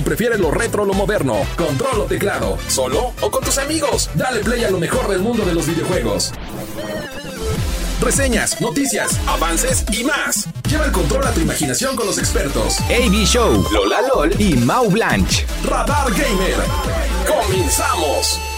si prefieres lo retro o lo moderno, control o teclado, solo o con tus amigos. Dale play a lo mejor del mundo de los videojuegos. Reseñas, noticias, avances y más. Lleva el control a tu imaginación con los expertos. AB Show, Lola LOL y Mau Blanche. Radar Gamer. ¡Comenzamos!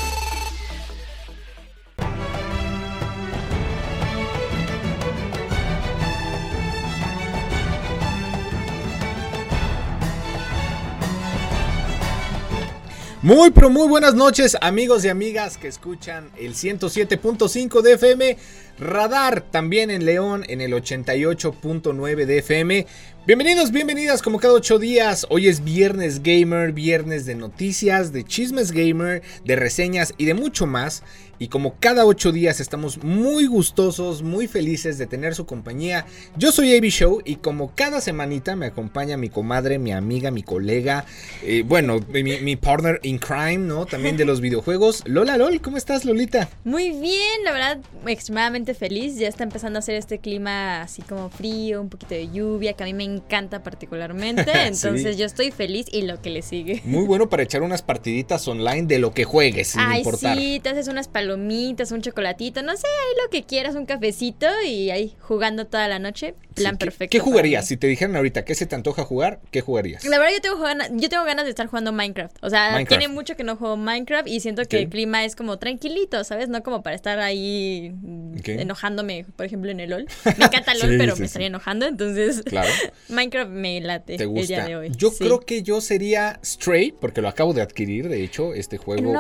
Muy, pero muy buenas noches, amigos y amigas que escuchan el 107.5 de FM, Radar también en León en el 88.9 de FM. Bienvenidos, bienvenidas como cada ocho días. Hoy es viernes gamer, viernes de noticias, de chismes gamer, de reseñas y de mucho más. Y como cada ocho días estamos muy gustosos, muy felices de tener su compañía. Yo soy AB Show y como cada semanita me acompaña mi comadre, mi amiga, mi colega, eh, bueno, mi, mi, partner in crime, ¿no? También de los videojuegos. Lola Lol, ¿cómo estás, Lolita? Muy bien, la verdad, extremadamente feliz. Ya está empezando a hacer este clima así como frío, un poquito de lluvia, que a mí me encanta particularmente. Entonces yo estoy feliz y lo que le sigue. Muy bueno para echar unas partiditas online de lo que juegues, sin Ay, importar. sí, te haces unas palomitas, un chocolatito, no sé, ahí lo que quieras, un cafecito y ahí jugando toda la noche. Plan Sí, ¿qué- perfecto. ¿Qué jugarías? Si te dijeran ahorita qué se te antoja jugar, ¿qué jugarías? La verdad yo tengo, ganas, yo tengo ganas de estar jugando Minecraft. O sea, Minecraft. tiene mucho que no juego Minecraft y siento que el clima es como tranquilito, ¿sabes? No como para estar ahí mm, enojándome, por ejemplo, en el LOL. Me encanta LOL, Sí, pero sí, me estaría enojando, entonces Claro. Minecraft me late ¿Te el día gusta? de hoy. Yo creo que yo sería Stray, porque lo acabo de adquirir, de hecho, este En juego. un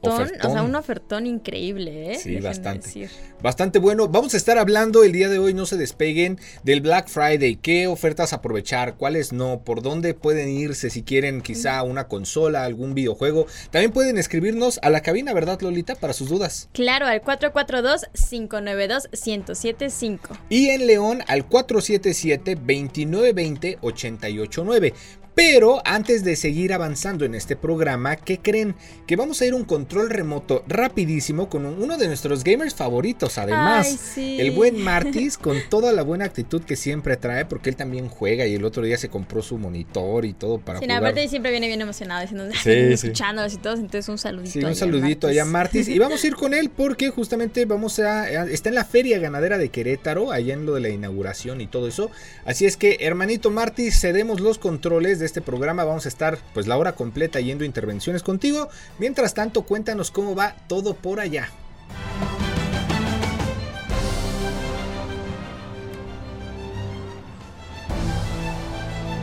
ofertón, o sea, un ofertón increíble, ¿eh? Sí, Déjenme bastante. decir. Bastante bueno. Vamos a estar hablando el día de hoy, no se despeguen, del Black Friday. ¿Qué ofertas aprovechar? ¿Cuáles no? ¿Por dónde pueden irse si quieren quizá una consola, algún videojuego? También pueden escribirnos a la cabina, ¿verdad, Lolita? Para sus dudas. Claro, al 442-592-1075. Y en León al 477-2920-889. Pero antes de seguir avanzando en este programa, ¿qué creen? Que vamos a ir a un control remoto rapidísimo con un- uno de nuestros gamers favoritos, además. Ay, sí. El buen Martis, con toda la buena actitud que siempre trae, porque él también juega y el otro día se compró su monitor y todo para Sí, jugar. aparte siempre viene bien emocionado diciendo, Sí, escuchándolos y todos, entonces un saludito. Sí, un al saludito allá a Martis. Y vamos a ir con él porque justamente vamos a, a- Está en la Feria Ganadera de Querétaro, allá en lo de la inauguración y todo eso. Así es que, hermanito Martis, cedemos los controles de este programa. Vamos a estar pues la hora completa yendo intervenciones contigo. Mientras tanto, cuéntanos cómo va todo por allá.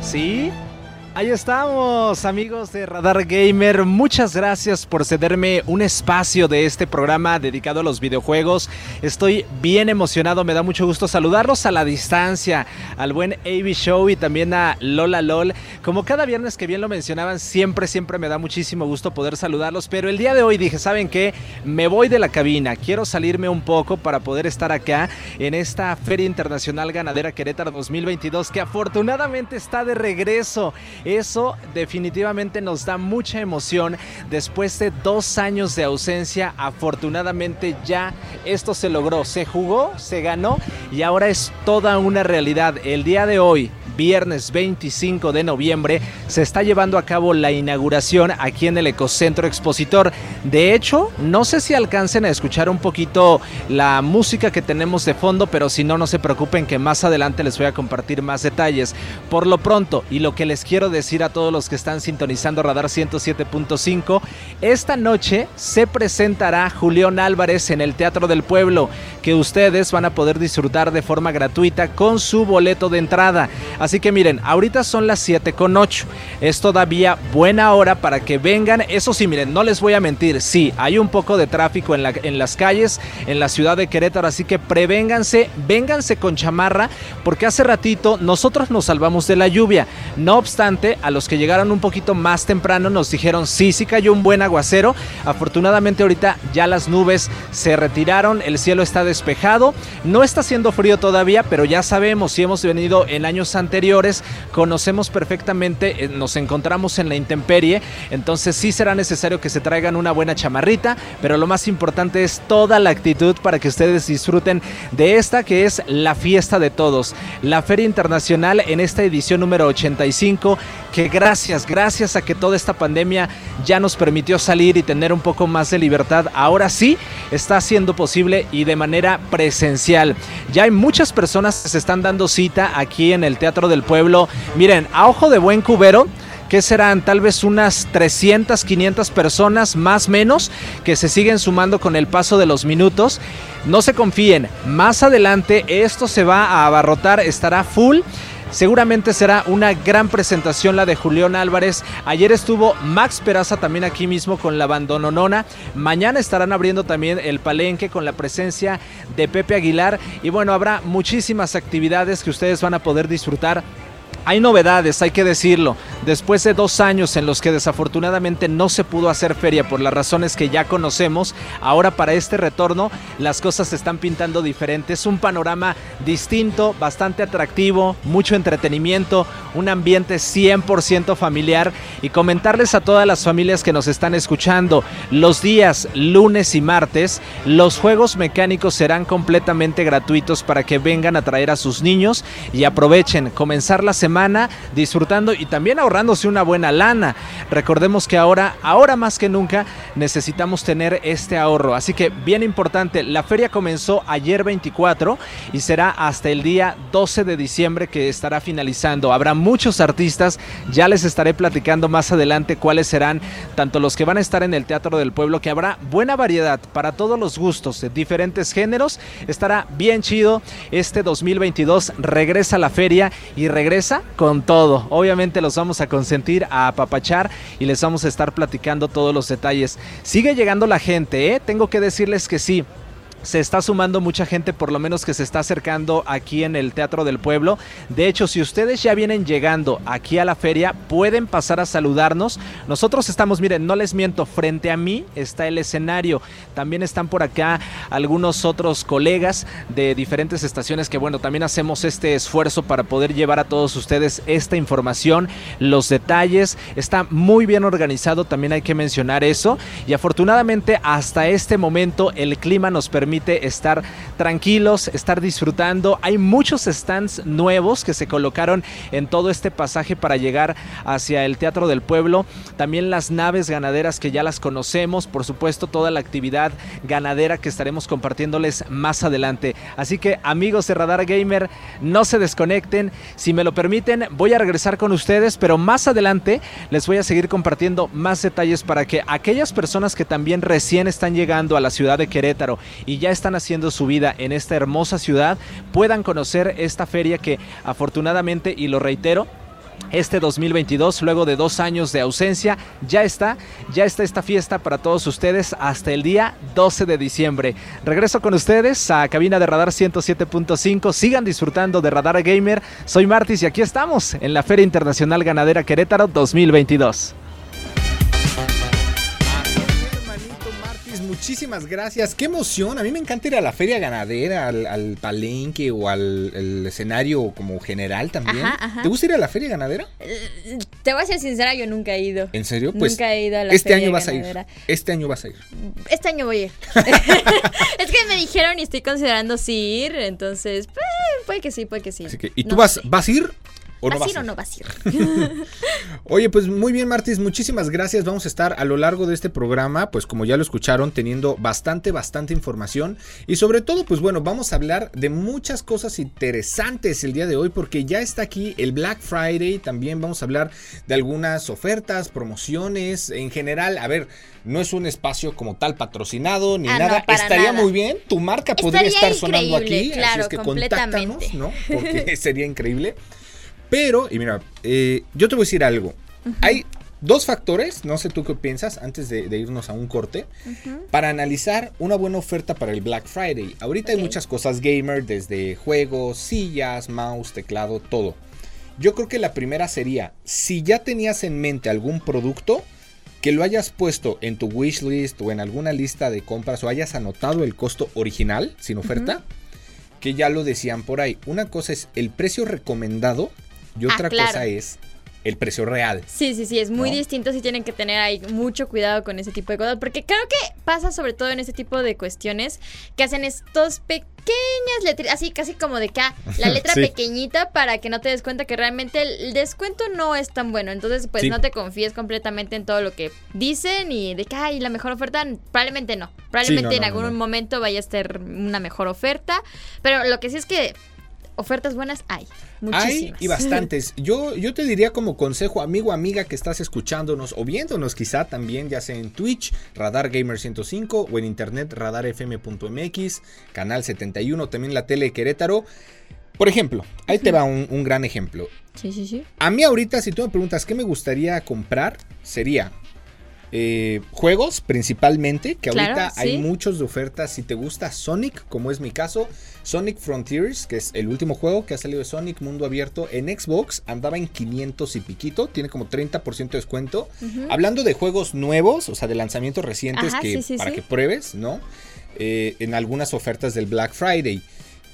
Sí, ahí estamos, amigos de Radar Gamer. Muchas gracias por cederme un espacio de este programa dedicado a los videojuegos. Estoy bien emocionado, me da mucho gusto saludarlos a la distancia, al buen AB Show y también a Lola LOL. Como cada viernes que bien lo mencionaban, siempre, siempre me da muchísimo gusto poder saludarlos. Pero el día de hoy dije, ¿saben qué? Me voy de la cabina, quiero salirme un poco para poder estar acá en esta Feria Internacional Ganadera Querétaro 2022 que afortunadamente está de regreso. Eso definitivamente nos da mucha emoción. Después de dos años de ausencia, afortunadamente ya esto se logró. Se jugó, se ganó y ahora es toda una realidad. El día de hoy, viernes 25 de noviembre, se está llevando a cabo la inauguración aquí en el Ecocentro Expositor. De hecho, no sé si alcancen a escuchar un poquito la música que tenemos de fondo, pero si no, no se preocupen que más adelante les voy a compartir más detalles. Por lo pronto, y lo que les quiero decir a todos los que están sintonizando Radar 107.5, esta noche se presentará Julián Álvarez en el Teatro del Pueblo, que ustedes van a poder disfrutar de forma gratuita con su boleto de entrada. Así que miren, ahorita son las 7 con 8. Es todavía buena hora para que vengan. Eso sí, miren, no les voy a mentir. Sí, hay un poco de tráfico en, en las calles, en la ciudad de Querétaro. Así que prevénganse, vénganse con chamarra, porque hace ratito nosotros nos salvamos de la lluvia. No obstante, a los que llegaron un poquito más temprano nos dijeron, sí, sí cayó un buen aguacero. Afortunadamente ahorita ya las nubes se retiraron, el cielo está despejado. No está haciendo frío todavía, pero ya sabemos, si hemos venido en años anteriores, anteriores, conocemos perfectamente, eh, nos encontramos en la intemperie, entonces sí será necesario que se traigan una buena chamarrita, pero lo más importante es toda la actitud para que ustedes disfruten de esta que es la fiesta de todos, la Feria Internacional en esta edición número 85, que gracias, gracias a que toda esta pandemia ya nos permitió salir y tener un poco más de libertad, ahora sí está siendo posible y de manera presencial. Ya hay muchas personas que se están dando cita aquí en el Teatro del Pueblo. Miren, a ojo de buen cubero, que serán tal vez unas 300, 500 personas más menos que se siguen sumando con el paso de los minutos. No se confíen, más adelante esto se va a abarrotar, estará full. Seguramente será una gran presentación la de Julián Álvarez. Ayer estuvo Max Peraza también aquí mismo con la bandononona. Mañana estarán abriendo también el palenque con la presencia de Pepe Aguilar. Y bueno, habrá muchísimas actividades que ustedes van a poder disfrutar hay novedades, hay que decirlo. Después de dos años en los que desafortunadamente no se pudo hacer feria por las razones que ya conocemos, ahora para este retorno las cosas se están pintando diferentes. Un panorama distinto, bastante atractivo, mucho entretenimiento, un ambiente 100% familiar y comentarles a todas las familias que nos están escuchando, los días lunes y martes, los juegos mecánicos serán completamente gratuitos para que vengan a traer a sus niños y aprovechen comenzar la semana disfrutando y también ahorrándose una buena lana. Recordemos que ahora, ahora más que nunca, necesitamos tener este ahorro. Así que bien importante, la feria comenzó ayer 24 y será hasta el día 12 de diciembre que estará finalizando. Habrá muchos artistas, ya les estaré platicando más adelante cuáles serán tanto los que van a estar en el Teatro del Pueblo, que habrá buena variedad para todos los gustos, de diferentes géneros. Estará bien chido. Este 2022 regresa la feria y regresa con todo. Obviamente los vamos a consentir, a apapachar y les vamos a estar platicando todos los detalles. Sigue llegando la gente, ¿eh? Tengo que decirles que sí se está sumando mucha gente, por lo menos que se está acercando aquí en el Teatro del Pueblo. De hecho, si ustedes ya vienen llegando aquí a la feria, pueden pasar a saludarnos. Nosotros estamos, miren, no les miento, frente a mí está el escenario. También están por acá algunos otros colegas de diferentes estaciones que, bueno, también hacemos este esfuerzo para poder llevar a todos ustedes esta información, los detalles. Está muy bien organizado, también hay que mencionar eso. Y afortunadamente, hasta este momento, el clima nos permite estar tranquilos, estar disfrutando. Hay muchos stands nuevos que se colocaron en todo este pasaje para llegar hacia el Teatro del Pueblo. También las naves ganaderas que ya las conocemos, por supuesto toda la actividad ganadera que estaremos compartiéndoles más adelante. Así que amigos de Radar Gamer, no se desconecten. Si me lo permiten, voy a regresar con ustedes, pero más adelante les voy a seguir compartiendo más detalles para que aquellas personas que también recién están llegando a la ciudad de Querétaro y ya están haciendo su vida en esta hermosa ciudad puedan conocer esta feria que afortunadamente, y lo reitero, este 2022, luego de dos años de ausencia, ya está, ya está esta fiesta para todos ustedes hasta el día 12 de diciembre. Regreso con ustedes a cabina de Radar 107.5. Sigan disfrutando de Radar Gamer. Soy Martis y aquí estamos en la Feria Internacional Ganadera Querétaro 2022. Muchísimas gracias. Qué emoción. A mí me encanta ir a la feria ganadera, al, palenque o al escenario como general también. ¿Te gusta ir a la feria ganadera? Eh, te voy a ser sincera, yo nunca he ido. ¿En serio? Pues nunca he ido a la este año vas a ir. Este año vas a ir. Este año voy a ir. es que me dijeron y estoy considerando si ir, entonces pues, puede que sí, puede que sí. ¿Y tú vas, vas a ir? ¿O no ¿Vas a ir o no vas a ir? Oye, pues muy bien, Martis, muchísimas gracias. Vamos a estar a lo largo de este programa, pues como ya lo escucharon, teniendo bastante, bastante información. Y sobre todo, pues bueno, vamos a hablar de muchas cosas interesantes el día de hoy, porque ya está aquí el Black Friday. También vamos a hablar de algunas ofertas, promociones, en general. A ver, no es un espacio como tal patrocinado ni ah, nada. Estaría muy bien. Tu marca podría estar sonando aquí. así es que contáctanos, ¿no? Porque sería increíble. Pero, y mira, eh, yo te voy a decir algo. Hay dos factores, no sé tú qué piensas, antes de, irnos a un corte, para analizar una buena oferta para el Black Friday. Ahorita hay muchas cosas gamer, desde juegos, sillas, mouse, teclado, todo. Yo creo que la primera sería, si ya tenías en mente algún producto, que lo hayas puesto en tu wishlist o en alguna lista de compras o hayas anotado el costo original, sin oferta, que ya lo decían por ahí. Una cosa es el precio recomendado y Ah, otra claro. cosa es el precio real. Sí, sí, sí, es muy ¿No? distinto. Sí tienen que tener ahí mucho cuidado con ese tipo de cosas. Porque creo que pasa sobre todo en ese tipo de cuestiones que hacen estos pequeñas letras, así casi como de que ah, la letra Sí. pequeñita para que no te des cuenta que realmente el descuento no es tan bueno. Entonces, pues Sí. no te confíes completamente en todo lo que dicen y de que hay la mejor oferta. Probablemente no. Probablemente no, en no, algún momento vaya a ser una mejor oferta. Pero lo que sí es que ofertas buenas hay. Hay Muchísimas. y bastantes. Yo, yo te diría como consejo, amigo, amiga que estás escuchándonos o viéndonos quizá también, ya sea en Twitch, Radar Gamer 105 o en internet radarfm.mx, canal 71, también la tele de Querétaro. Por ejemplo, ahí te va un, un gran ejemplo. Sí, sí, sí. A mí ahorita, si tú me preguntas qué me gustaría comprar, sería eh, juegos principalmente, que Claro, ahorita hay muchos de ofertas. Si te gusta Sonic, como es mi caso, Sonic Frontiers, que es el último juego que ha salido de Sonic Mundo Abierto en Xbox, andaba en 500 y piquito, tiene como 30% de descuento. Hablando de juegos nuevos, o sea, de lanzamientos recientes Ajá, que sí, sí, para que pruebes, ¿no? Eh, en algunas ofertas del Black Friday.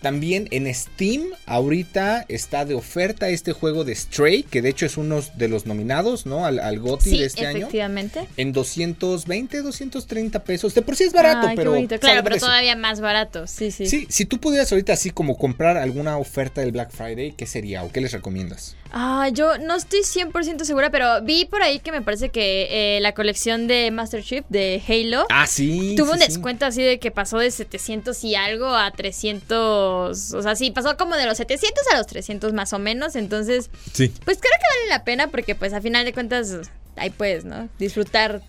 También en Steam ahorita está de oferta este juego de Stray, que de hecho es uno de los nominados, ¿no? Al, al GOTY Sí, de este año. efectivamente. En 220, 230 pesos. De por sí es barato, Ay, pero... Claro, pero eso. todavía más barato. Sí, sí. Sí, si tú pudieras ahorita así como comprar alguna oferta del Black Friday, ¿qué sería o qué les recomiendas? Ah, yo no estoy 100% segura, pero vi por ahí que me parece que eh, la colección de Master Chief de Halo Ah, sí. tuvo sí, un sí. descuento así de que pasó de 700 y algo a 300. O sea, sí, pasó como de los 700 a los 300 más o menos. Entonces, Sí. pues creo que vale la pena porque, pues, a final de cuentas, ahí puedes, ¿no? Disfrutar,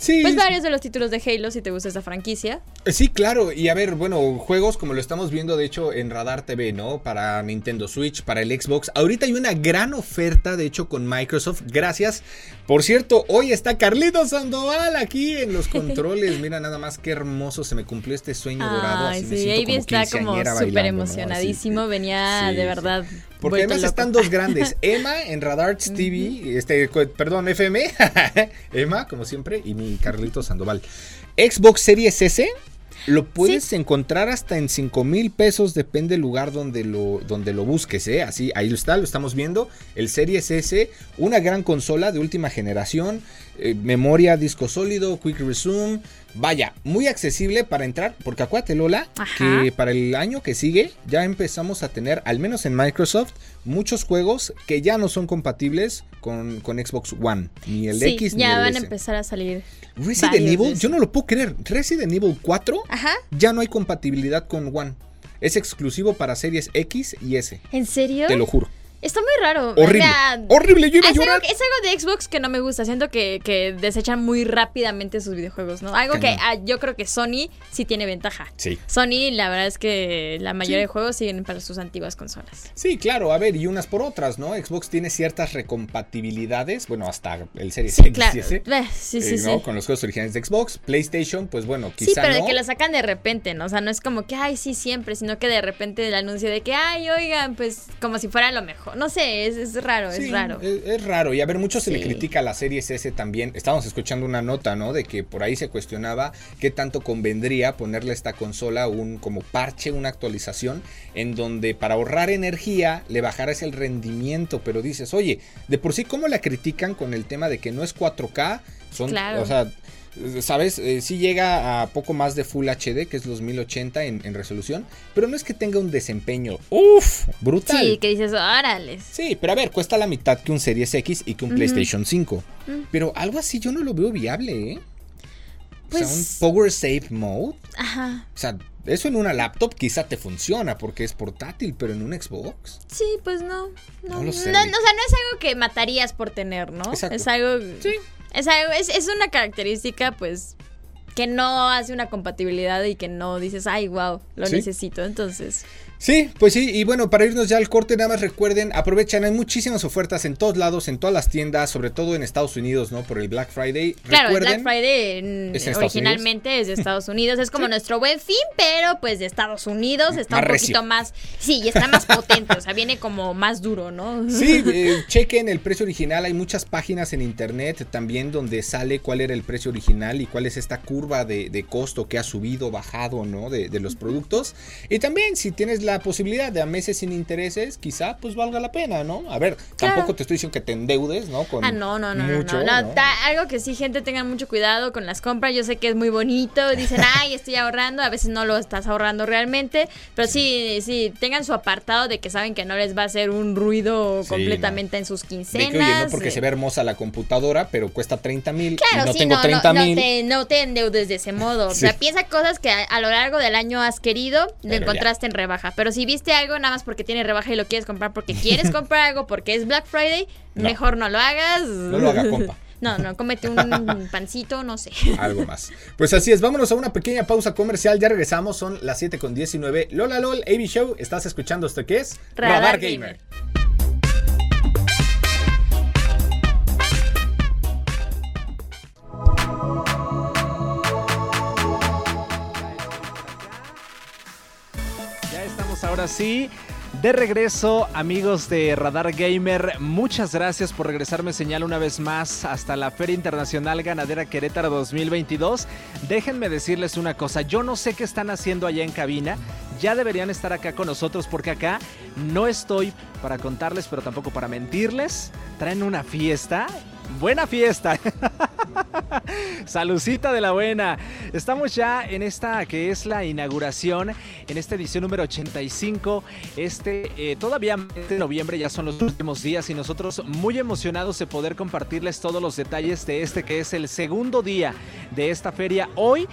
Sí, pues, varios de los títulos de Halo si te gusta esa franquicia. Sí, claro. Y a ver, bueno, juegos como lo estamos viendo, de hecho, en Radar TV, ¿no? Para Nintendo Switch, para el Xbox. Ahorita hay una gran oferta, de hecho, con Microsoft. Gracias. Por cierto, hoy está Carlitos Sandoval aquí en los controles. Mira nada más qué hermoso se me cumplió este sueño dorado. Ay, Así me sí, siento Avi está como súper emocionadísimo. Venía Sí, de verdad. Porque además están dos grandes. Emma en Radar TV, este, perdón, FM. Emma, como siempre, y mi Carlito Sandoval. Xbox Series S. Lo puedes encontrar hasta en 5 mil pesos, depende del lugar donde lo, donde lo busques, ¿eh? Así, ahí está, lo estamos viendo. El Series S, una gran consola de última generación, eh, memoria, disco sólido, quick resume. Vaya, muy accesible para entrar, porque acuérdate, Lola, Ajá. que para el año que sigue ya empezamos a tener, al menos en Microsoft, muchos juegos que ya no son compatibles con, con Xbox One, ni el sí, X ni ya el van a empezar a salir. Resident Evil, yo no lo puedo creer. Resident Evil 4 Ajá. ya no hay compatibilidad con One. Es exclusivo para series X y S. ¿En serio? Te lo juro. Está muy raro. Horrible. Horrible, yo iba a es, algo, llorar. es algo de Xbox que no me gusta. Siento que, que desechan muy rápidamente sus videojuegos, ¿no? Algo que ah, yo creo que Sony sí tiene ventaja. Sí. Sony, la verdad es que la mayoría Sí. de juegos siguen para sus antiguas consolas. Sí, claro, a ver, y unas por otras, ¿no? Xbox tiene ciertas recompatibilidades, bueno, hasta el Series Sí, X claro. Eh, sí, sí, eh, sí. ¿no? Con los juegos originales de Xbox. PlayStation, pues bueno, Sí, quizá pero no. de que lo sacan de repente, ¿no? O sea, no es como que, ay, sí, siempre, sino que de repente el anuncio de que, ay, oigan, pues como si fuera lo mejor. No sé, es, es raro, Sí, es raro. Es, es raro. Y a ver, mucho se le critica a la Series S también. Estábamos escuchando una nota, ¿no? De que por ahí se cuestionaba qué tanto convendría ponerle a esta consola un como parche, una actualización, en donde para ahorrar energía le bajaras el rendimiento. Pero dices, oye, de por sí, ¿cómo la critican con el tema de que no es 4K? Son, Claro. o sea, ¿Sabes? Eh, sí llega a poco más de Full HD, que es los 1080 en, en resolución, pero no es que tenga un desempeño, uff, brutal. Sí, que dices, órales. Sí, pero a ver, cuesta la mitad que un Series X y que un. PlayStation 5. Mm. Pero algo así yo no lo veo viable, ¿eh? o sea, un Pues- Power Save Mode. Ajá. O sea, eso en una laptop quizá te funciona porque es portátil, pero en un Xbox. Sí, pues no. No, No lo sé. no, no, o sea, no es algo que matarías por tener, ¿no? Exacto. Es algo. Sí. Es es, es una característica, pues, que no hace una compatibilidad y que no dices, ay, wow, lo Sí. necesito. Entonces. Sí, pues sí, y bueno, para irnos ya al corte, nada más recuerden, aprovechan, hay muchísimas ofertas en todos lados, en todas las tiendas, sobre todo en Estados Unidos, ¿no? Por el Black Friday. Claro, el recuerden, Black Friday en- ¿Es en originalmente es de Estados Unidos. Es como nuestro buen fin, pero pues de Estados Unidos está Más un poquito recio. más. Sí, y está más potente. o sea, viene como más duro, ¿no? Sí, eh, chequen el precio original. Hay muchas páginas en internet también donde sale cuál era el precio original y cuál es esta curva de, costo que ha subido, bajado, ¿no? De, los productos. Y también si tienes la posibilidad de a meses sin intereses, quizá pues valga la pena, ¿no? A ver, tampoco te estoy diciendo que te endeudes, ¿no? Con ah, no, no, no, mucho, no, algo que sí, gente, tengan mucho cuidado con las compras. Yo sé que es muy bonito, dicen, ay, estoy ahorrando, a veces no lo estás ahorrando realmente, pero sí, sí, tengan su apartado de que saben que no les va a hacer un ruido completamente en sus quincenas. De no porque se ve hermosa la computadora, pero cuesta 30 mil. Claro, no tengo 30 mil. No te, no te endeudes de ese modo. O sea, piensa cosas que a, lo largo del año has querido, lo encontraste en rebaja. Pero si viste algo nada más porque tiene rebaja y lo quieres comprar porque quieres comprar algo porque es Black Friday, mejor no lo hagas. No lo haga, compa. No, no, cómete un pancito, no sé. Algo más. Pues así es, vámonos a una pequeña pausa comercial. Ya regresamos, son las 7 con 19. Lola LOL, AB Show, estás escuchando esto que es Radar, Gamer. Estamos ahora sí de regreso, amigos de Radar Gamer, muchas gracias por regresarme señal una vez más hasta la Feria Internacional Ganadera Querétaro 2022. Déjenme decirles una cosa, yo no sé qué están haciendo allá en cabina, ya deberían estar acá con nosotros porque acá no estoy para contarles, pero tampoco para mentirles. Traen una fiesta buena fiesta. Salucita de la buena. Estamos ya en esta que es la inauguración, en esta edición número 85. Este eh, todavía de noviembre ya son los últimos días y nosotros muy emocionados de poder compartirles todos los detalles de este que es el segundo día de esta feria. Hoy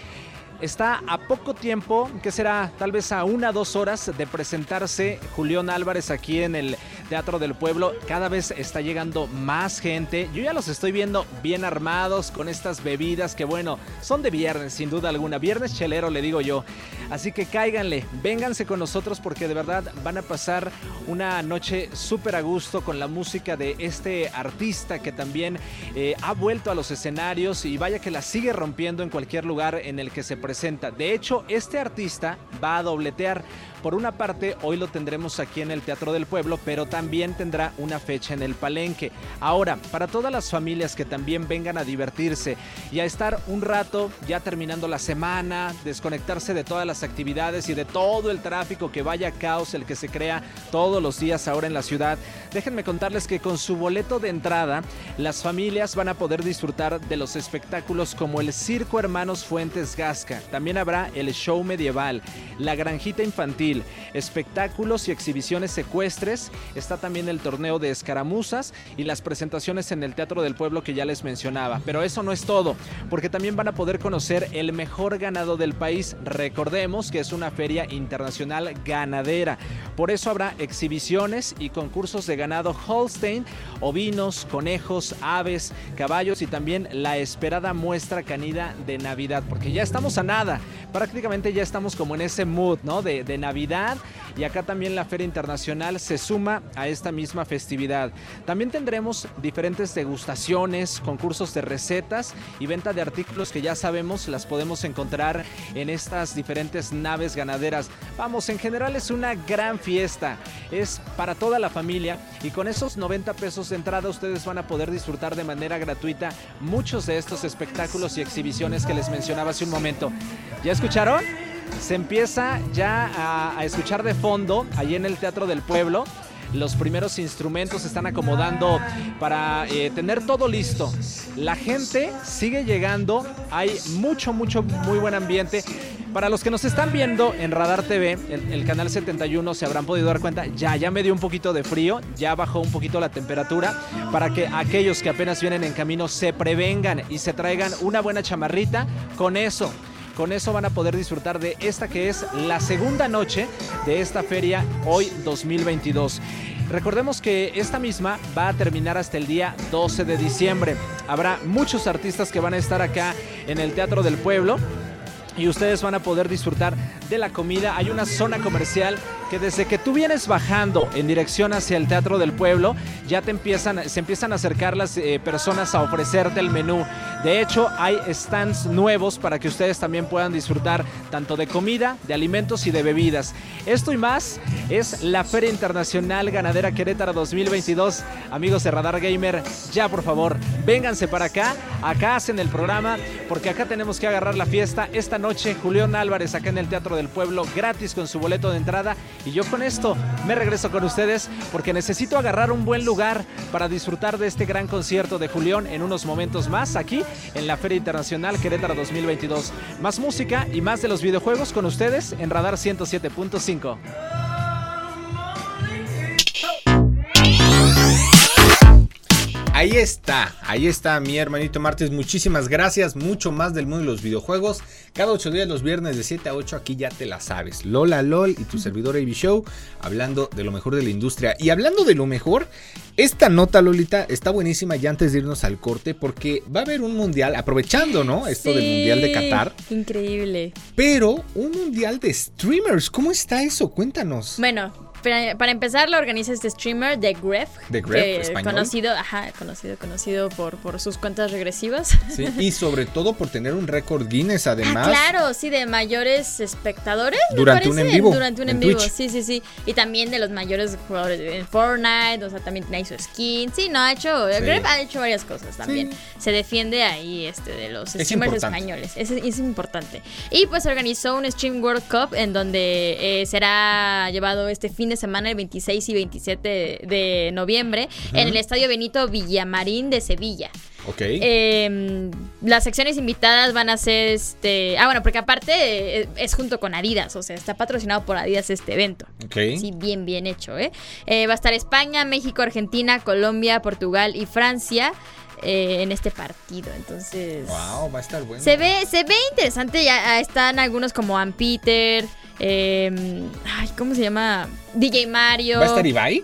Está a poco tiempo, que será tal vez a una o dos horas de presentarse Julián Álvarez aquí en el Teatro del Pueblo. Cada vez está llegando más gente. Yo ya los estoy viendo bien armados con estas bebidas que bueno, son de viernes sin duda alguna. Viernes chelero le digo yo. Así que cáiganle, vénganse con nosotros porque de verdad van a pasar una noche súper a gusto con la música de este artista que también eh, ha vuelto a los escenarios y vaya que la sigue rompiendo en cualquier lugar en el que se presenta. De hecho, este artista va a dobletear. Por una parte, hoy lo tendremos aquí en el Teatro del Pueblo, pero también tendrá una fecha en el Palenque. Ahora, para todas las familias que también vengan a divertirse y a estar un rato ya terminando la semana, desconectarse de todas las actividades y de todo el tráfico que vaya caos, el que se crea todos los días ahora en la ciudad, déjenme contarles que con su boleto de entrada, las familias van a poder disfrutar de los espectáculos como el Circo Hermanos Fuentes Gasca. También habrá el show medieval, la granjita infantil, espectáculos y exhibiciones secuestres. Está también el torneo de escaramuzas y las presentaciones en el Teatro del Pueblo que ya les mencionaba. Pero eso no es todo, porque también van a poder conocer el mejor ganado del país. Recordemos que es una feria internacional ganadera. Por eso habrá exhibiciones y concursos de ganado Holstein, ovinos, conejos, aves, caballos y también la esperada muestra canida de Navidad, porque ya estamos a nada, prácticamente ya estamos como en ese mood, ¿no? De, de Navidad y acá también la Feria Internacional se suma a esta misma festividad. También tendremos diferentes degustaciones, concursos de recetas y venta de artículos que ya sabemos las podemos encontrar en estas diferentes naves ganaderas. Vamos, en general es una gran fiesta, es para toda la familia y con esos 90 pesos de entrada ustedes van a poder disfrutar de manera gratuita muchos de estos espectáculos y exhibiciones que les mencionaba hace un momento. ¿Ya escucharon? Se empieza ya a, escuchar de fondo allí en el Teatro del Pueblo. Los primeros instrumentos se están acomodando para eh, tener todo listo. La gente sigue llegando, hay mucho, mucho, muy buen ambiente. Para los que nos están viendo en Radar TV, el, el, canal 71, se habrán podido dar cuenta, ya, ya me dio un poquito de frío, ya bajó un poquito la temperatura, para que aquellos que apenas vienen en camino se prevengan y se traigan una buena chamarrita. Con eso, con eso van a poder disfrutar de esta que es la segunda noche de esta feria hoy 2022. Recordemos que esta misma va a terminar hasta el día 12 de diciembre. Habrá muchos artistas que van a estar acá en el Teatro del Pueblo y ustedes van a poder disfrutar de la comida. Hay una zona comercial que desde que tú vienes bajando en dirección hacia el Teatro del Pueblo, ya te empiezan, se empiezan a acercar las eh, personas a ofrecerte el menú. De hecho, hay stands nuevos para que ustedes también puedan disfrutar tanto de comida, de alimentos y de bebidas. Esto y más es la Feria Internacional Ganadera Querétaro 2022. Amigos de Radar Gamer, ya por favor, vénganse para acá. Acá hacen el programa porque acá tenemos que agarrar la fiesta. Esta noche, Julián Álvarez acá en el Teatro del Pueblo, gratis con su boleto de entrada. Y yo con esto me regreso con ustedes porque necesito agarrar un buen lugar para disfrutar de este gran concierto de Julián en unos momentos más aquí en la Feria Internacional Querétaro 2022. Más música y más de los videojuegos con ustedes en Radar 107.5. Ahí está, ahí está mi hermanito Martes. Muchísimas gracias. Mucho más del mundo de los videojuegos. Cada ocho días, los viernes de 7 a 8, aquí ya te la sabes. Lola LOL y tu servidor AB Show, hablando de lo mejor de la industria. Y hablando de lo mejor, esta nota, Lolita, está buenísima ya antes de irnos al corte, porque va a haber un mundial, aprovechando, ¿no? Esto del mundial de Qatar. Increíble. Pero un mundial de streamers. ¿Cómo está eso? Cuéntanos. Bueno, para, empezar lo organiza este streamer de Gref, de Gref conocido, ajá, conocido, conocido por, por sus cuentas regresivas. Sí, y sobre todo por tener un récord Guinness ah, además. claro, sí, de mayores espectadores. Durante un en vivo. Durante un en, vivo, sí, sí, sí. Y también de los mayores jugadores en Fortnite, o sea, también tiene su skin. Sí, no, ha hecho, sí. ha hecho varias cosas también. Se defiende ahí este de los streamers españoles. Es, es, importante. Y pues organizó un Stream World Cup en donde eh, será llevado este fin de semana, el 26 y 27 de noviembre, en el Estadio Benito Villamarín de Sevilla. Ok. Em, las secciones invitadas van a ser este. Ah, bueno, porque aparte eh, es junto con Adidas, o sea, está patrocinado por Adidas este evento. Ok. Sí, bien, bien hecho, ¿eh? eh va a estar España, México, Argentina, Colombia, Portugal y Francia. Eh, en este partido. Entonces. Wow, va a estar bueno. Se ve, se ve interesante. Ya están algunos como Peter eh, ay, ¿cómo se llama? DJ Mario. ¿Va a estar Ibai?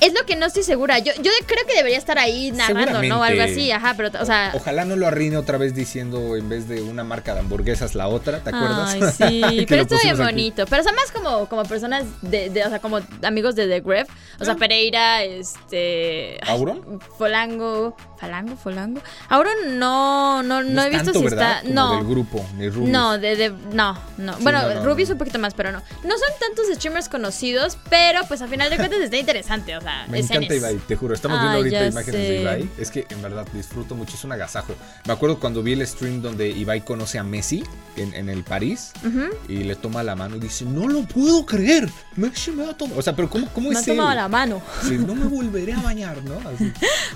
Es lo que no estoy segura. Yo, yo creo que debería estar ahí narrando, ¿no? Algo así, ajá, pero, o sea... ojalá no lo arruine otra vez diciendo en vez de una marca de hamburguesas la otra, ¿te acuerdas? Ay, sí, pero está bien bonito. Pero son más como, como personas de, de, o sea, como amigos de The Gref. O sea, ah. Pereira, este... ¿Auron? Folango... ¿Falango? ¿Folango? Auron no, no, no, he visto si está... no. del grupo, ni Rubius. No, de, de, no, no. bueno, no, Rubius un poquito más, pero no. No son tantos streamers conocidos, pero pues al final de cuentas está interesante, o sea... Me encanta Ibai, te juro. Estamos viendo ahorita imágenes de Ibai. Es que en verdad disfruto mucho, es un agasajo. Me acuerdo cuando vi el stream donde Ibai conoce a Messi en, el París y le toma la mano y dice: No lo puedo creer. Messi me va a tomar. O sea, pero ¿cómo, cómo me es Me ha la mano. no me volveré a bañar, ¿no?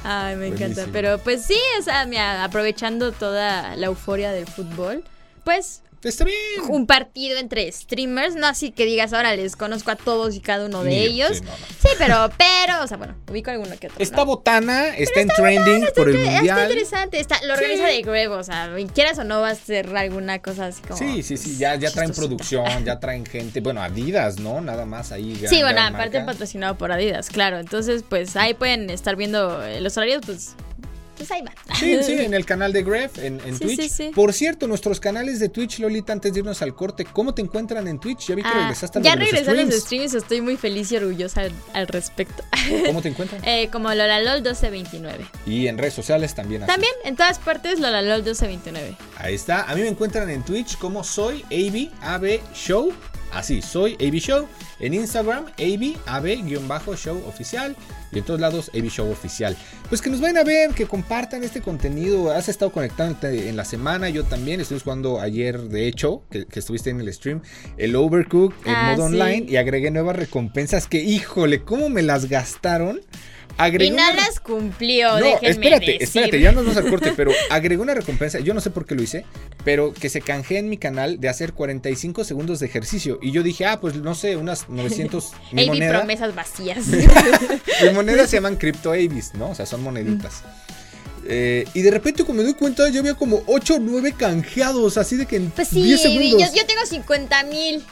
Ay, me encanta. Pero pues sí, o sea, aprovechando toda la euforia del fútbol, pues Está bien. Un partido entre streamers, no así que digas, ahora les conozco a todos y cada uno de ellos. Sí, pero, pero, o sea, bueno, ubico alguno que otro. Está botana, está, en trending por el mundial. Está interesante, está, lo organiza de Greve, o sea, quieras o no vas a hacer alguna cosa así como. Sí, sí, sí, ya, ya traen producción, ya traen gente, bueno, Adidas, ¿no? Nada más ahí. sí, bueno, aparte patrocinado por Adidas, claro. Entonces, pues ahí pueden estar viendo eh, los horarios, pues pues ahí. Sí, sí, en el canal de Gref, en, Twitch. Por cierto, nuestros canales de Twitch, Lolita, antes de irnos al corte, ¿cómo te encuentran en Twitch? Ya vi que ah, regresaste a Ya regresé a los streams, estoy muy feliz y orgullosa al, respecto. ¿Cómo te encuentran? eh, como LolaLol1229. Y en redes sociales también. También, en todas partes, LolaLol1229. Ahí está. A mí me encuentran en Twitch como soy AB, AB Show. Así, soy AB Show. En Instagram, AB, AB-show oficial. Y en todos lados, AB Show oficial. Pues que nos vayan a ver, que compartan este contenido. Has estado conectándote en la semana, yo también. Estuve jugando ayer, de hecho, que, estuviste en el stream, el Overcook en ah, modo online. Y agregué nuevas recompensas que, híjole, ¿cómo me las gastaron? Y no las cumplió, no, espérate, espérate, ya nos vamos al corte, pero agregó una recompensa, yo no sé por qué lo hice, pero que se canjee en mi canal de hacer 45 segundos de ejercicio. Y yo dije, ah, pues no sé, unas 900 mi moneda. promesas vacías. Mis monedas se llaman Crypto Avis, ¿no? O sea, son moneditas. Eh, y de repente, como me doy cuenta, yo había como 8 o 9 canjeados, así de que en pues sí, 10 segundos. Yo, yo tengo 50 mil.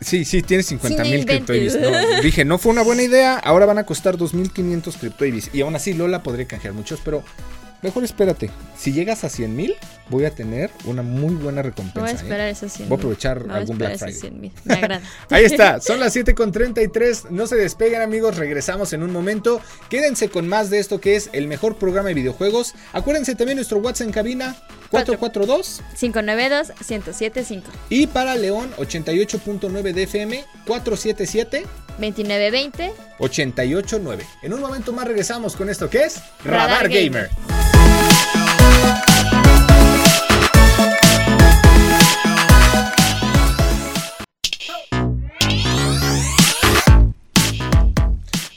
Sí, sí, tiene 50 mil CryptoAvis. No, dije, no fue una buena idea. Ahora van a costar 2.500 CryptoAvis. Y aún así, Lola podría canjear muchos, pero mejor espérate. Si llegas a 100 mil, voy a tener una muy buena recompensa. Voy a ¿eh? esperar esos 100 Voy a aprovechar Voy algún Black Friday. 100 mil. Me agrada. Ahí está, son las 7 con 33. No se despeguen, amigos. Regresamos en un momento. Quédense con más de esto que es el mejor programa de videojuegos. Acuérdense también nuestro WhatsApp en cabina 442 592-1075. y para León 88.9 DFM 477 2920. 889. En un momento más regresamos con esto que es Radar Radar, Gamer. Gamer.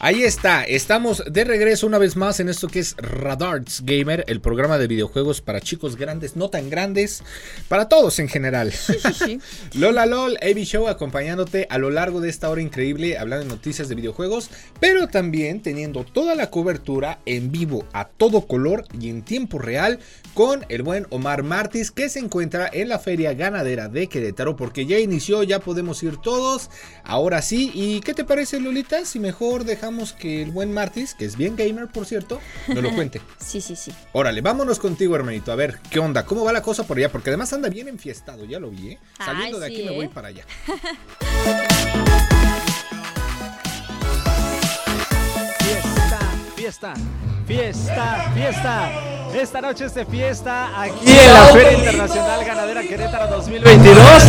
Ahí está, estamos de regreso una vez más en esto que es Radarts Gamer, el programa de videojuegos para chicos grandes, no tan grandes, para todos en general. Sí, sí, sí. Lola LOL, AB Show acompañándote a lo largo de esta hora increíble hablando de noticias de videojuegos, pero también teniendo toda la cobertura en vivo a todo color y en tiempo real con el buen Omar Martis que se encuentra en la feria ganadera de Querétaro porque ya inició, ya podemos ir todos, ahora sí, ¿y qué te parece Lolita? Si mejor dejamos que el buen Martis, que es bien gamer por cierto, nos lo cuente. Sí, sí, sí. Órale, vámonos contigo, hermanito. A ver, ¿qué onda? ¿Cómo va la cosa por allá? Porque además anda bien enfiestado, ya lo vi, ¿eh? Ay, Saliendo de sí, aquí me ¿eh? voy para allá. Fiesta, fiesta, fiesta, fiesta. Esta noche es de fiesta aquí en la Feria Internacional Ganadera Querétaro 2022.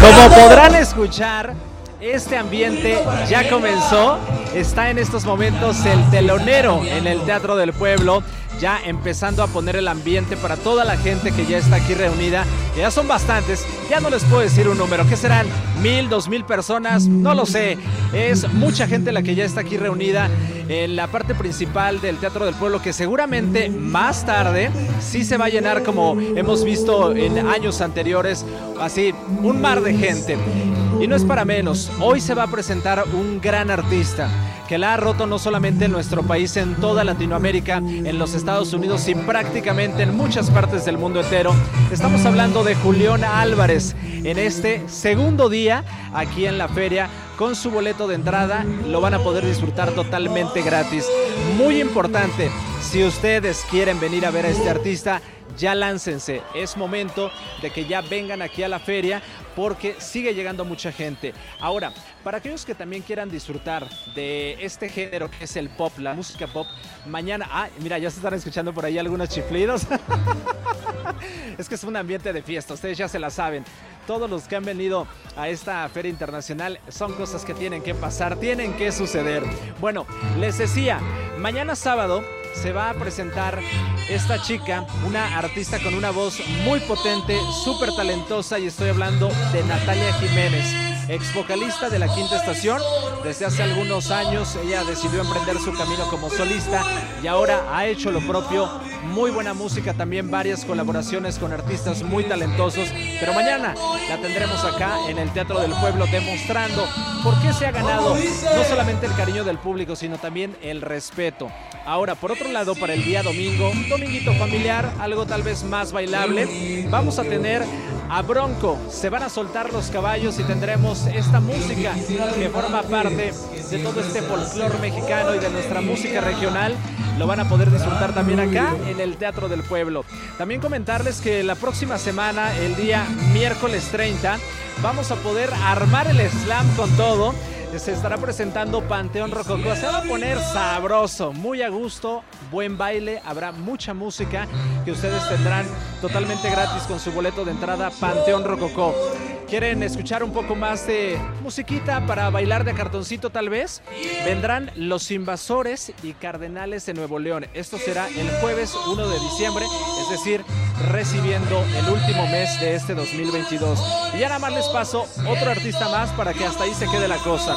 Como podrán escuchar, este ambiente ya comenzó. Está en estos momentos el telonero en el Teatro del Pueblo. Ya empezando a poner el ambiente para toda la gente que ya está aquí reunida. Que ya son bastantes. Ya no les puedo decir un número. ¿Qué serán? ¿Mil, dos mil personas? No lo sé. Es mucha gente la que ya está aquí reunida en la parte principal del Teatro del Pueblo. Que seguramente más tarde sí se va a llenar como hemos visto en años anteriores. Así, un mar de gente. Y no es para menos, hoy se va a presentar un gran artista que la ha roto no solamente en nuestro país, en toda Latinoamérica, en los Estados Unidos y prácticamente en muchas partes del mundo entero. Estamos hablando de Julián Álvarez en este segundo día aquí en la feria con su boleto de entrada. Lo van a poder disfrutar totalmente gratis. Muy importante, si ustedes quieren venir a ver a este artista, ya láncense. Es momento de que ya vengan aquí a la feria porque sigue llegando mucha gente. Ahora, para aquellos que también quieran disfrutar de este género que es el pop, la música pop, mañana, ah, mira, ya se están escuchando por ahí algunos chiflidos. es que es un ambiente de fiesta, ustedes ya se la saben. Todos los que han venido a esta feria internacional son cosas que tienen que pasar, tienen que suceder. Bueno, les decía, mañana sábado se va a presentar esta chica, una artista con una voz muy potente, súper talentosa y estoy hablando de Natalia Jiménez, ex vocalista de la Quinta Estación. Desde hace algunos años ella decidió emprender su camino como solista y ahora ha hecho lo propio. Muy buena música, también varias colaboraciones con artistas muy talentosos. Pero mañana la tendremos acá en el Teatro del Pueblo demostrando por qué se ha ganado no solamente el cariño del público, sino también el respeto. Ahora, por otro lado, para el día domingo, dominguito familiar, algo tal vez más bailable, vamos a tener a Bronco. Se van a soltar los caballos y tendremos esta música que forma parte de todo este folclore mexicano y de nuestra música regional. Lo van a poder disfrutar también acá en el Teatro del Pueblo. También comentarles que la próxima semana, el día miércoles 30, vamos a poder armar el slam con todo se estará presentando Panteón Rococó. Se va a poner sabroso, muy a gusto, buen baile, habrá mucha música que ustedes tendrán totalmente gratis con su boleto de entrada Panteón Rococó. ¿Quieren escuchar un poco más de musiquita para bailar de cartoncito tal vez? Vendrán Los Invasores y Cardenales de Nuevo León. Esto será el jueves 1 de diciembre, es decir, recibiendo el último mes de este 2022. Y ya nada más les paso otro artista más para que hasta ahí se quede la cosa.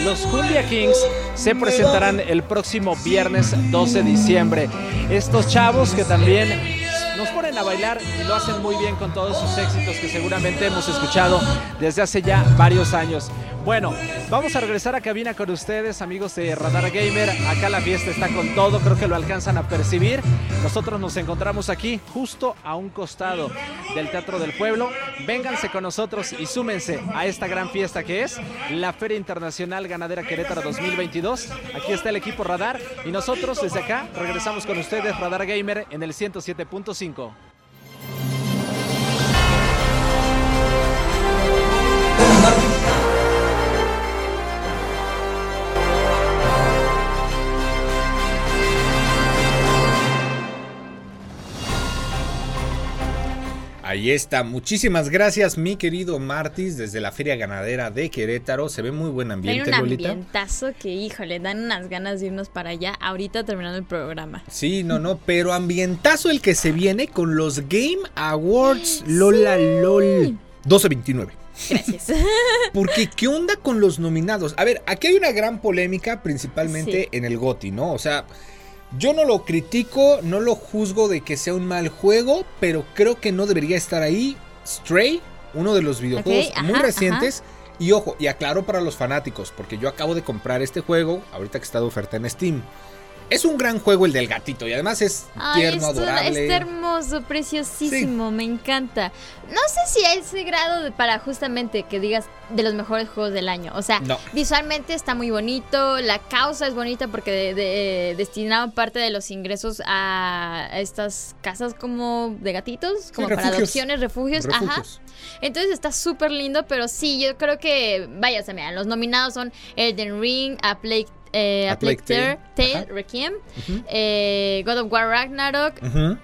Los Cumbia Kings se presentarán el próximo viernes 12 de diciembre. Estos chavos que también nos ponen a bailar y lo hacen muy bien con todos sus éxitos que seguramente hemos escuchado desde hace ya varios años. Bueno, vamos a regresar a cabina con ustedes, amigos de Radar Gamer. Acá la fiesta está con todo, creo que lo alcanzan a percibir. Nosotros nos encontramos aquí, justo a un costado del Teatro del Pueblo. Vénganse con nosotros y súmense a esta gran fiesta que es la Feria Internacional Ganadera Querétaro 2022. Aquí está el equipo Radar y nosotros desde acá regresamos con ustedes, Radar Gamer, en el 107.5. Ahí está. Muchísimas gracias, mi querido Martis, desde la Feria Ganadera de Querétaro. Se ve muy buen ambiente, Hay un Lolita. ambientazo que, híjole, dan unas ganas de irnos para allá ahorita terminando el programa. Sí, no, no, pero ambientazo el que se viene con los Game Awards Lola LOL 1229. Gracias. Porque, ¿qué onda con los nominados? A ver, aquí hay una gran polémica, principalmente Sí. en el GOTI, ¿no? O sea, yo no lo critico, no lo juzgo de que sea un mal juego, pero creo que no debería estar ahí. Stray, uno de los videojuegos muy ajá, recientes. Y ojo, y aclaro para los fanáticos, porque yo acabo de comprar este juego, ahorita que está de oferta en Steam. Es un gran juego el del gatito y además es Ay, tierno, esto- adorable. está hermoso, preciosísimo, me encanta. No sé si a ese grado de- para justamente que digas de los mejores juegos del año. O sea, No. visualmente está muy bonito, la causa es bonita porque de, de- destinaron parte de los ingresos a estas casas como de gatitos, como para adopciones, refugios, ajá. Entonces está súper lindo, pero sí, yo creo que, vaya, o sea, mira, los nominados son Elden Ring, A Plague, eh, A Plague Tale. Requiem, eh, God of War Ragnarok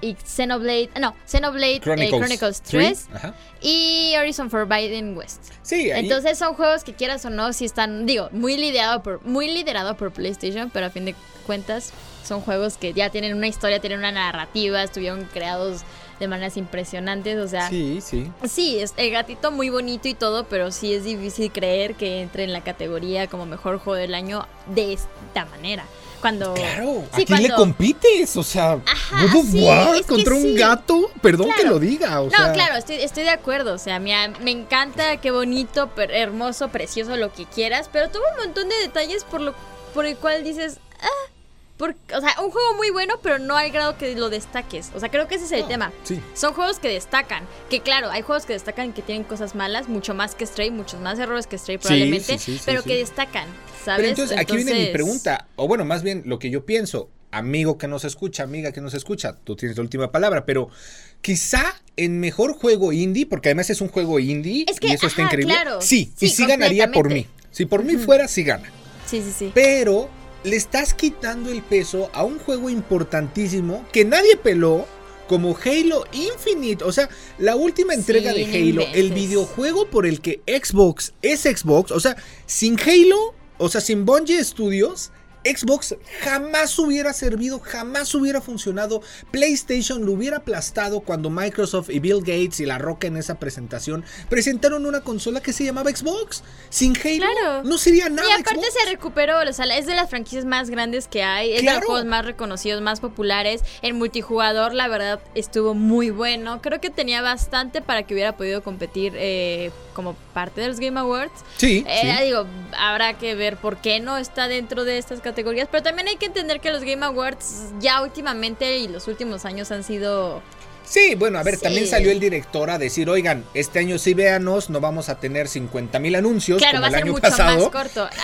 y Xenoblade, no, Xenoblade eh, Chronicles, Chronicles, 3. 3 Ajá. y Horizon Forbidden West. Sí, ahí- Entonces son juegos que quieras o no, si están, digo, muy liderado por, muy liderado por PlayStation, pero a fin de cuentas son juegos que ya tienen una historia, tienen una narrativa, estuvieron creados de maneras impresionantes, o sea, sí, sí. Sí, es el gatito muy bonito y todo, pero sí es difícil creer que entre en la categoría como mejor juego del año de esta manera. Cuando Claro, Sí, ¿a quién le compites? O sea, Ajá, God of sí, War es que contra un gato. Perdón que lo diga. O No, sea, claro, estoy, estoy de acuerdo. O sea, mira, me encanta, qué bonito, per- hermoso, precioso, lo que quieras. Pero tuvo un montón de detalles por lo por el cual dices, ah, o sea, un juego muy bueno, pero no al grado que lo destaques. O sea, creo que ese es el No, tema. sí. Son juegos que destacan. Que claro, hay juegos que destacan que tienen cosas malas, mucho más que Stray, muchos más errores que Stray probablemente, sí, sí, sí, pero sí. que destacan, ¿sabes? Pero entonces, aquí viene mi pregunta. O bueno, más bien lo que yo pienso. Amigo que nos escucha, amiga que nos escucha, tú tienes la última palabra, pero quizá en mejor juego indie, porque además es un juego indie Es que, y eso está ajá, increíble. claro. Sí, y Sí, ganaría por mí. Si por mí fuera, sí gana. Sí, sí, sí. Pero le estás quitando el peso a un juego importantísimo que nadie peló como Halo Infinite. O sea, la última entrega Sí, de Halo, el videojuego por el que Xbox es Xbox. O sea, sin Halo, o sea, sin Bungie Studios. Xbox jamás hubiera servido, jamás hubiera funcionado. PlayStation lo hubiera aplastado cuando Microsoft y Bill Gates y La Roca en esa presentación presentaron una consola que se llamaba Xbox. Sin Halo Claro. no sería nada. Y aparte Xbox. se recuperó, o sea, es de las franquicias más grandes que hay, es de los juegos más reconocidos, más populares. El multijugador, la verdad, estuvo muy bueno. Creo que tenía bastante para que hubiera podido competir eh, como parte de los Game Awards. Sí, Eh, sí. Digo, habrá que ver por qué no está dentro de estas categorías, pero también hay que entender que los Game Awards ya últimamente y los últimos años han sido... Sí, bueno, a ver, Sí. también salió el director a decir, oigan, este año sí véanos, no vamos a tener 50 mil anuncios Claro, como va a el ser año mucho pasado. más corto.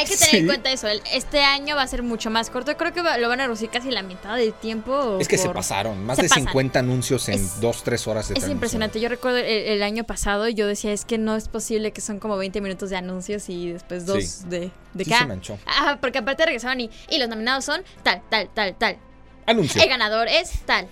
Hay que tener Sí. en cuenta eso. Este año va a ser mucho más corto. Creo que lo van a reducir casi la mitad del tiempo. Es que se pasaron, más Se de pasan. 50 anuncios en Es- 2, 3 horas de Es impresionante. Yo recuerdo el, el año pasado y yo decía, es que no es posible que son como 20 minutos de anuncios y después dos Sí. de, de Sí cada- se manchó. Ah, porque aparte regresaron y, y los nominados son tal, tal, tal, tal. Anuncio. El ganador es tal.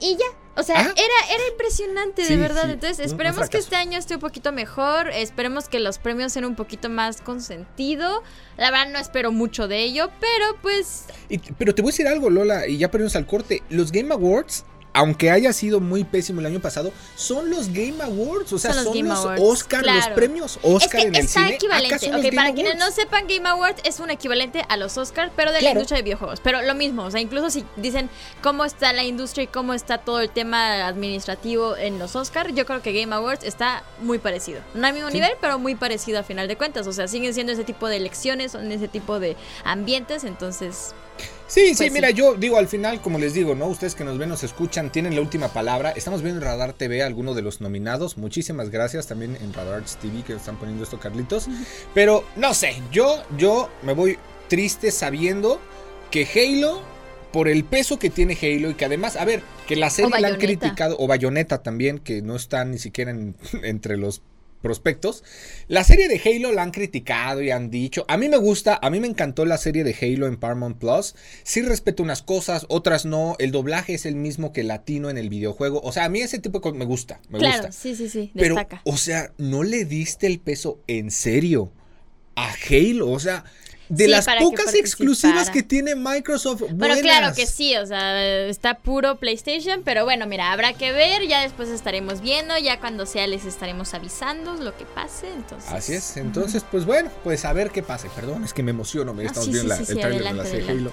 Y ya. O sea, Ajá. era, era impresionante, Sí, de verdad. sí, Entonces, esperemos que este año esté un poquito mejor. Esperemos que los premios sean un poquito más con sentido. La verdad, no espero mucho de ello, pero pues. Y- pero te voy a decir algo, Lola, y ya perdimos al corte. Los Game Awards aunque haya sido muy pésimo el año pasado, son los Game Awards, o sea, son los, son Oscar, los premios Oscar en el cine. equivalente. para quienes no sepan, Game Awards es un equivalente a los Oscar, pero de la industria de videojuegos. Pero lo mismo, o sea, incluso si dicen cómo está la industria y cómo está todo el tema administrativo en los Oscar, yo creo que Game Awards está muy parecido. No al mismo nivel, pero muy parecido a final de cuentas. O sea, siguen siendo ese tipo de elecciones, son ese tipo de ambientes, entonces Sí, sí, pues mira, yo digo al final, como les digo, ¿no? Ustedes que nos ven, nos escuchan, tienen la última palabra. Estamos viendo en Radar TV algunos de los nominados. Muchísimas gracias también en Radar TV que están poniendo esto, Carlitos. Pero no sé, yo, yo me voy triste sabiendo que Halo, por el peso que tiene Halo y que además, a ver, que la serie la han criticado, o Bayonetta también, que no están ni siquiera entre los prospectos. La serie de Halo la han criticado y han dicho. A mí me gusta, a mí me encantó la serie de Halo en Paramount Plus. Sí respeto unas cosas, otras no. El doblaje es el mismo que latino en el videojuego. O sea, a mí ese tipo de cosas me gusta. Me claro, sí, sí, sí. Destaca. Pero, o sea, no le diste el peso en serio a Halo. O sea, de las pocas exclusivas que tiene Microsoft. Buenas. Bueno, claro que sí, o sea, está puro PlayStation, pero bueno, mira, habrá que ver, ya después estaremos viendo, ya cuando sea les estaremos avisando lo que pase, entonces. Así es, entonces, pues bueno, pues a ver qué pase. Perdón, es que me emociono, me ah, estamos viendo el trailer de la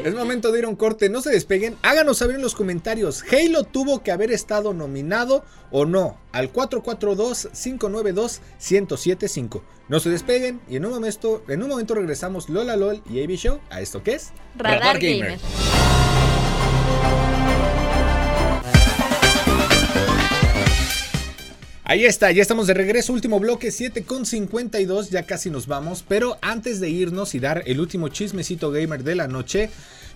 es momento de ir a un corte, no se despeguen, háganos saber en los comentarios, ¿Halo tuvo que haber estado nominado o no? Al 442-592-1075. No se despeguen y en un momento, en un momento regresamos Lola LOL y AB Show a esto que es Radar, Gamer. Ahí está, ya estamos de regreso, último bloque 7 con 52, ya casi nos vamos, pero antes de irnos y dar el último chismecito gamer de la noche,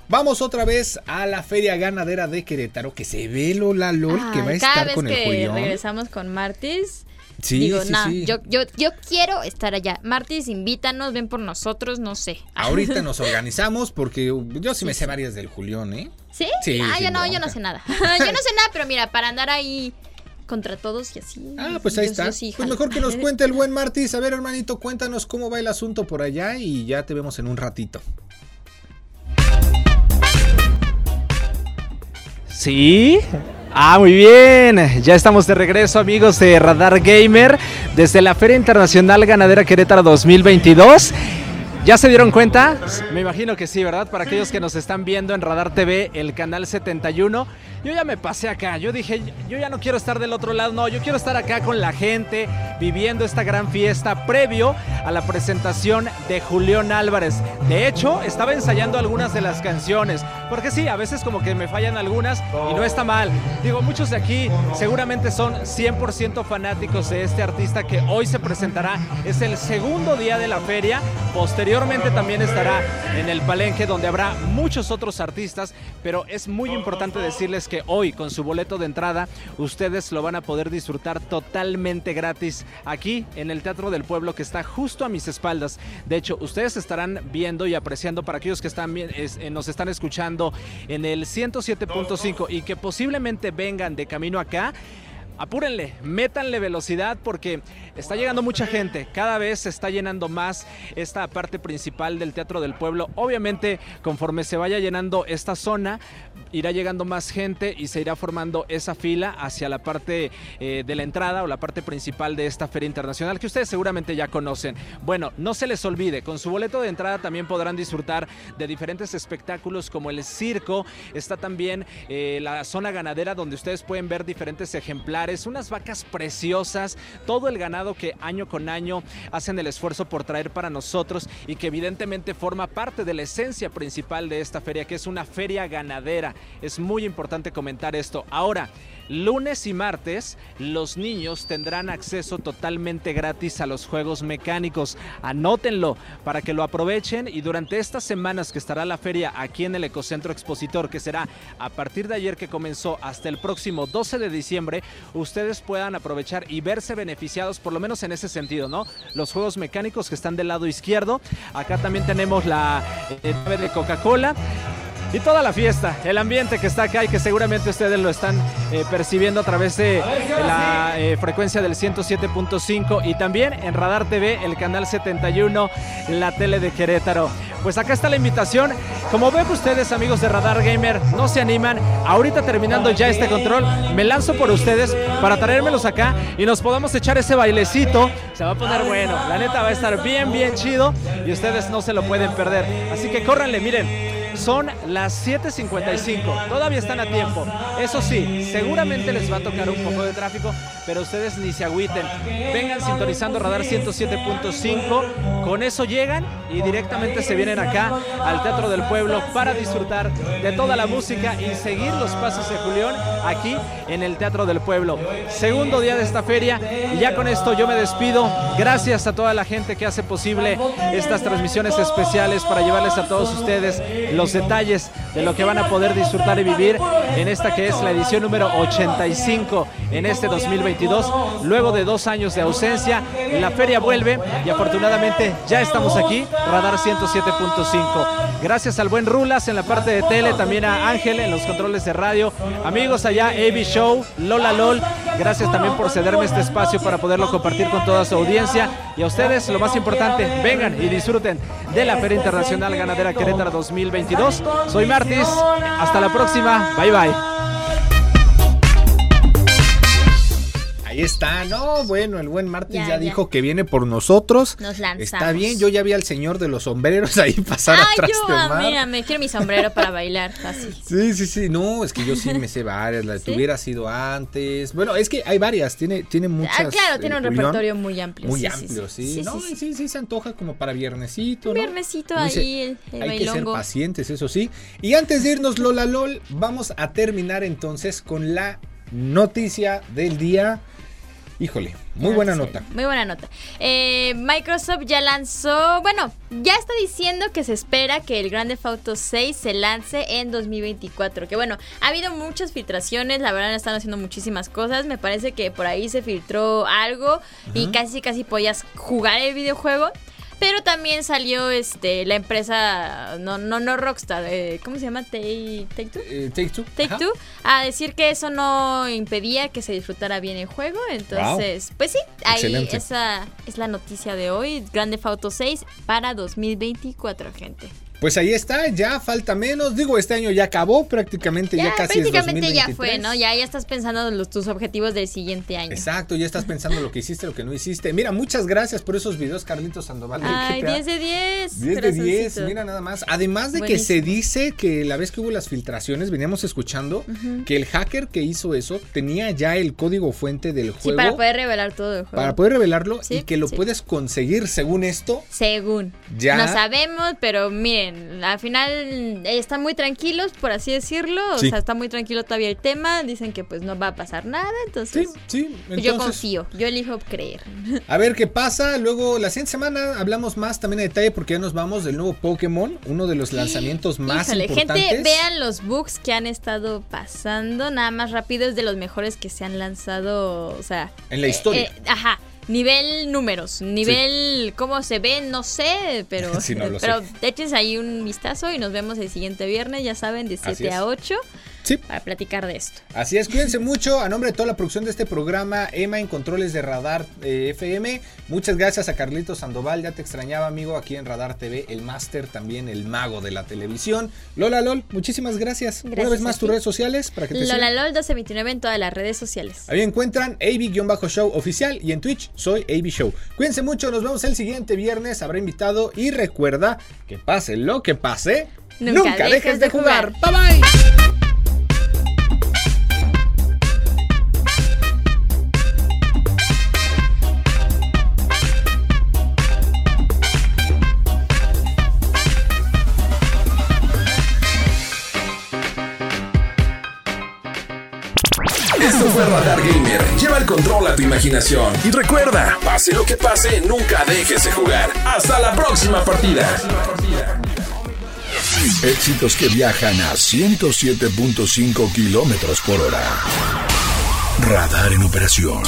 Vamos otra vez a la feria ganadera de Querétaro, que se ve Lola LOL, que va a estar con el que regresamos con Martis, Sí, Digo, sí, Yo, yo, yo quiero estar allá. Martis, invítanos, ven por nosotros, no sé. Ahorita nos organizamos porque yo sí me sé varias del Julián, ¿eh? ¿Sí? Sí. Ah, yo no, yo no sé nada. yo no sé nada, pero mira, para andar ahí contra todos y así. Ah, pues ahí está. pues mejor que nos cuente el buen Martis. A ver, hermanito, cuéntanos cómo va el asunto por allá y ya te vemos en un ratito. Sí, Ah, muy bien. Ya estamos de regreso, amigos de Radar Gamer, desde la Feria Internacional Ganadera Querétaro 2022. ¿Ya se dieron cuenta? Me imagino que sí, ¿verdad? Para aquellos que nos están viendo en Radar TV, el canal 71 yo ya me pasé acá, yo dije, yo ya no quiero estar del otro lado, no, yo quiero estar acá con la gente, viviendo esta gran fiesta previo a la presentación de Julián Álvarez. De hecho, estaba ensayando algunas de las canciones, porque sí, a veces como que me fallan algunas y no está mal. Digo, muchos de aquí seguramente son 100% fanáticos de este artista que hoy se presentará. Es el segundo día de la feria, posteriormente también estará en el palenque donde habrá muchos otros artistas, pero es muy importante decirles que hoy con su boleto de entrada ustedes lo van a poder disfrutar totalmente gratis aquí en el Teatro del Pueblo que está justo a mis espaldas. De hecho, ustedes estarán viendo y apreciando para aquellos que están eh, nos están escuchando en el 107.5 y que posiblemente vengan de camino acá apúrenle, métanle velocidad porque está llegando mucha gente. Cada vez se está llenando más esta parte principal del Teatro del Pueblo. Obviamente, conforme se vaya llenando esta zona, irá llegando más gente y se irá formando esa fila hacia la parte eh, de la entrada o la parte principal de esta feria internacional que ustedes seguramente ya conocen. Bueno, no se les olvide, con su boleto de entrada también podrán disfrutar de diferentes espectáculos como el circo. Está también eh, la zona ganadera donde ustedes pueden ver diferentes ejemplares unas vacas preciosas, todo el ganado que año con año hacen el esfuerzo por traer para nosotros y que evidentemente forma parte de la esencia principal de esta feria, que es una feria ganadera. Es muy importante comentar esto. Ahora, Lunes y martes, los niños tendrán acceso totalmente gratis a los juegos mecánicos. Anótenlo para que lo aprovechen y durante estas semanas que estará la feria aquí en el Ecocentro Expositor, que será a partir de ayer que comenzó hasta el próximo 12 de diciembre, ustedes puedan aprovechar y verse beneficiados, por lo menos en ese sentido, ¿no? Los juegos mecánicos que están del lado izquierdo. Acá también tenemos la eh, de Coca-Cola y toda la fiesta, el ambiente que está acá y que seguramente ustedes lo están eh, percibiendo a través de la eh, frecuencia del 107.5 y también en Radar TV, el canal 71, la tele de Querétaro. pues acá está la invitación. Como ven ustedes, amigos de Radar Gamer, no se animan. Ahorita terminando ya este control, me lanzo por ustedes para traérmelos acá y nos podamos echar ese bailecito. Se va a poner bueno. La neta va a estar bien, bien chido y ustedes no se lo pueden perder. Así que córranle, miren. Son las 7.55, todavía están a tiempo. Eso sí, seguramente les va a tocar un poco de tráfico, pero ustedes ni se agüiten. Vengan sintonizando Radar 107.5, con eso llegan y directamente se vienen acá al Teatro del Pueblo para disfrutar de toda la música y seguir los pasos de Julián aquí en el Teatro del Pueblo. Segundo día de esta feria y ya con esto yo me despido. Gracias a toda la gente que hace posible estas transmisiones especiales para llevarles a todos ustedes los detalles de lo que van a poder disfrutar y vivir en esta que es la edición número 85 en este 2022. Luego de dos años de ausencia, la feria vuelve y afortunadamente ya estamos aquí, Radar 107.5. Gracias al buen Rulas en la parte de tele, también a Ángel en los controles de radio. Amigos allá, AB Show, Lola LOL, gracias también por cederme este espacio para poderlo compartir con toda su audiencia. Y a ustedes, lo más importante, vengan y disfruten de la Feria Internacional Ganadera Querétaro 2022. Soy Martis, hasta la próxima, bye bye. Ahí está, no, bueno, el buen Martín ya, dijo que viene por nosotros. Nos lanzamos. Está bien, yo ya vi al señor de los sombreros ahí pasar Ay, atrás yo, de ah, Mar. mira, me quiero mi sombrero para bailar fácil. Sí, sí, sí, no, es que yo sí me sé varias, la ¿Sí? tuviera sido antes. Bueno, es que hay varias, tiene, tiene muchas. Ah, claro, tiene eh, un repertorio muy amplio. Muy sí, amplio, sí. Sí, no, sí, sí. se antoja como para viernesito. Un viernesito ahí, el, el Hay que ser pacientes, eso sí. Y antes de irnos, Lola LOL, vamos a terminar entonces con la noticia del día. Híjole, muy buena sí, nota. Muy buena nota. Eh, Microsoft ya lanzó, bueno, ya está diciendo que se espera que el Grand Theft Auto 6 se lance en 2024. Que bueno, ha habido muchas filtraciones, la verdad están haciendo muchísimas cosas. Me parece que por ahí se filtró algo y casi casi podías jugar el videojuego. Pero también salió este la empresa, no, no, no Rockstar, eh, ¿cómo se llama? Take, Take Two. Eh, Take Two. Take Ajá. Two a decir que eso no impedía que se disfrutara bien el juego. Entonces, pues sí, ahí Excelente. esa es la noticia de hoy. Grande Auto 6 para 2024, gente. Pues ahí está, ya falta menos. Digo, este año ya acabó, prácticamente ya, Ya, casi es prácticamente ya 2023. fue, ¿no? Ya, ya estás pensando en los, tus objetivos del siguiente año. Exacto, ya estás pensando lo que hiciste, lo que no hiciste. Mira, muchas gracias por esos videos, Carlitos Sandoval. Ay, GTA. 10 de 10. 10 de 10, corazoncito. mira nada más. Además de que se dice que la vez que hubo las filtraciones, veníamos escuchando que el hacker que hizo eso tenía ya el código fuente del Sí, juego para poder revelar todo el juego. para poder revelarlo Sí, y que lo sí. puedes conseguir según esto. Según. Ya. No sabemos, pero miren, al final eh, están muy tranquilos, por así decirlo. O Sí. sea, está muy tranquilo todavía el tema. Dicen que pues no va a pasar nada. Entonces, sí. yo confío. Yo elijo creer. A ver qué pasa. Luego, la siguiente semana hablamos más también a detalle porque ya nos vamos del nuevo Pokémon, uno de los lanzamientos más Híjole, importantes. gente, vean los bugs que han estado pasando. Nada más rápido, es de los mejores que se han lanzado. O sea, En la eh, historia. eh, ajá. Nivel números, nivel cómo se ve, no sé, pero, Sí, no pero sé. ahí un vistazo y nos vemos el siguiente viernes, ya saben, de Así 7 es. a 8 Sí. para platicar de esto. Así es, cuídense mucho. A nombre de toda la producción de este programa, Emma en controles de Radar eh, FM. Muchas gracias a Carlitos Sandoval. Ya te extrañaba, amigo, aquí en Radar TV, el máster, también el mago de la televisión. Lola LOL, muchísimas gracias. Una Gracias vez a más, tus redes sociales para que te Lola sigan. LOL 1229 en todas las redes sociales. Ahí encuentran AB-Show oficial y en Twitch soy AB Show. Cuídense mucho, nos vemos el siguiente viernes. Habrá invitado y recuerda que pase lo que pase, Nunca dejes de jugar. jugar. Bye bye. Esto fue Radar Gamer. Lleva el control a tu imaginación. Y recuerda, pase lo que pase, nunca dejes de jugar. Hasta la próxima partida. Éxitos que viajan a 107.5 kilómetros por hora. Radar en operación.